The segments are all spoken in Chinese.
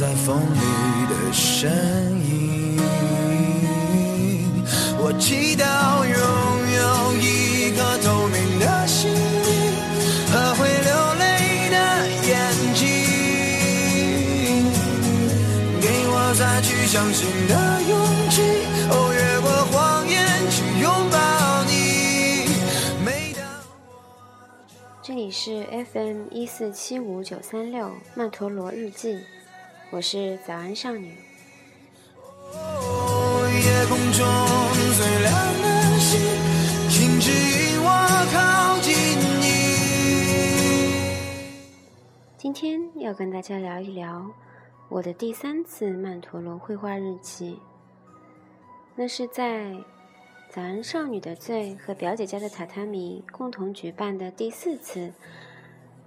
在风里的身影。我祈祷拥有一颗透明的心灵和会流泪的眼睛，给我再去相信的勇气。哦，越过谎言去拥抱你。每当这里是 FM 一四七五九三六曼陀罗日记，我是早安少女。夜空中最亮的星，请指引我靠近你。今天要跟大家聊一聊我的第三次曼陀罗绘画日记。那是在早安少女的醉和表姐家的榻榻米共同举办的第四次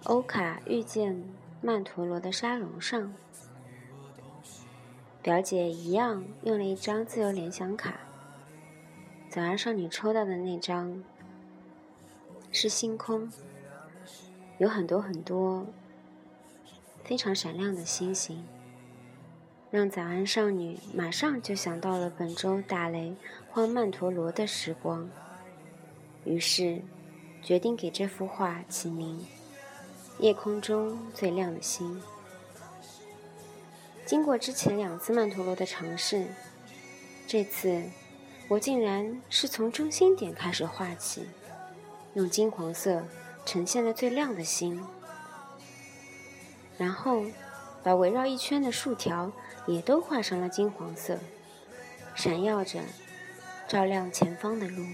欧卡遇见曼陀罗的沙龙上。表姐一样用了一张自由联想卡，早安少女抽到的那张是星空，有很多很多非常闪亮的星星，让早安少女马上就想到了本周打雷晃曼陀罗的时光，于是决定给这幅画起名《夜空中最亮的星》。经过之前两次曼陀罗的尝试，这次我竟然是从中心点开始画起，用金黄色呈现了最亮的星，然后把围绕一圈的竖条也都画上了金黄色，闪耀着，照亮前方的路。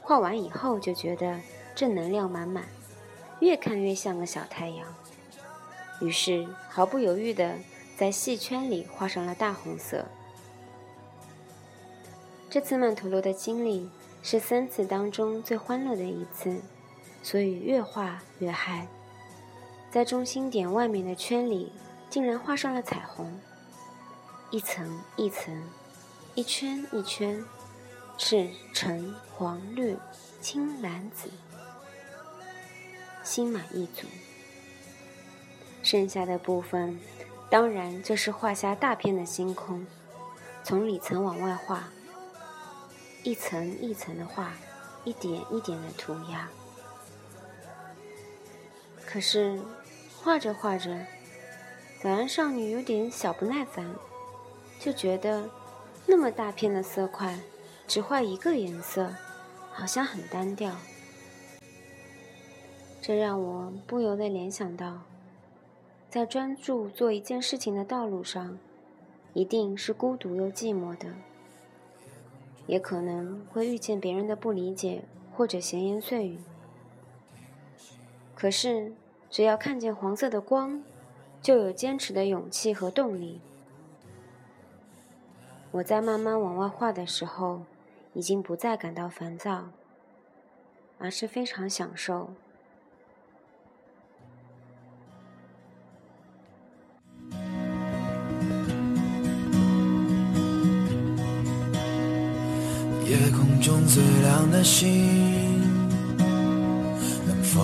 画完以后就觉得正能量满满，越看越像个小太阳，于是毫不犹豫的。在细圈里画上了大红色。这次曼陀罗的经历是三次当中最欢乐的一次，所以越画越嗨。在中心点外面的圈里，竟然画上了彩虹，一层一层，一圈一圈，赤橙黄绿青蓝紫，心满意足。剩下的部分。当然，这是画下大片的星空，从里层往外画，一层一层的画，一点一点的涂鸦。可是，画着画着，早安少女有点小不耐烦，就觉得那么大片的色块，只画一个颜色，好像很单调。这让我不由得联想到。在专注做一件事情的道路上，一定是孤独又寂寞的，也可能会遇见别人的不理解或者闲言碎语。可是，只要看见黄色的光，就有坚持的勇气和动力。我在慢慢往外画的时候，已经不再感到烦躁，而是非常享受。中最亮的星，能否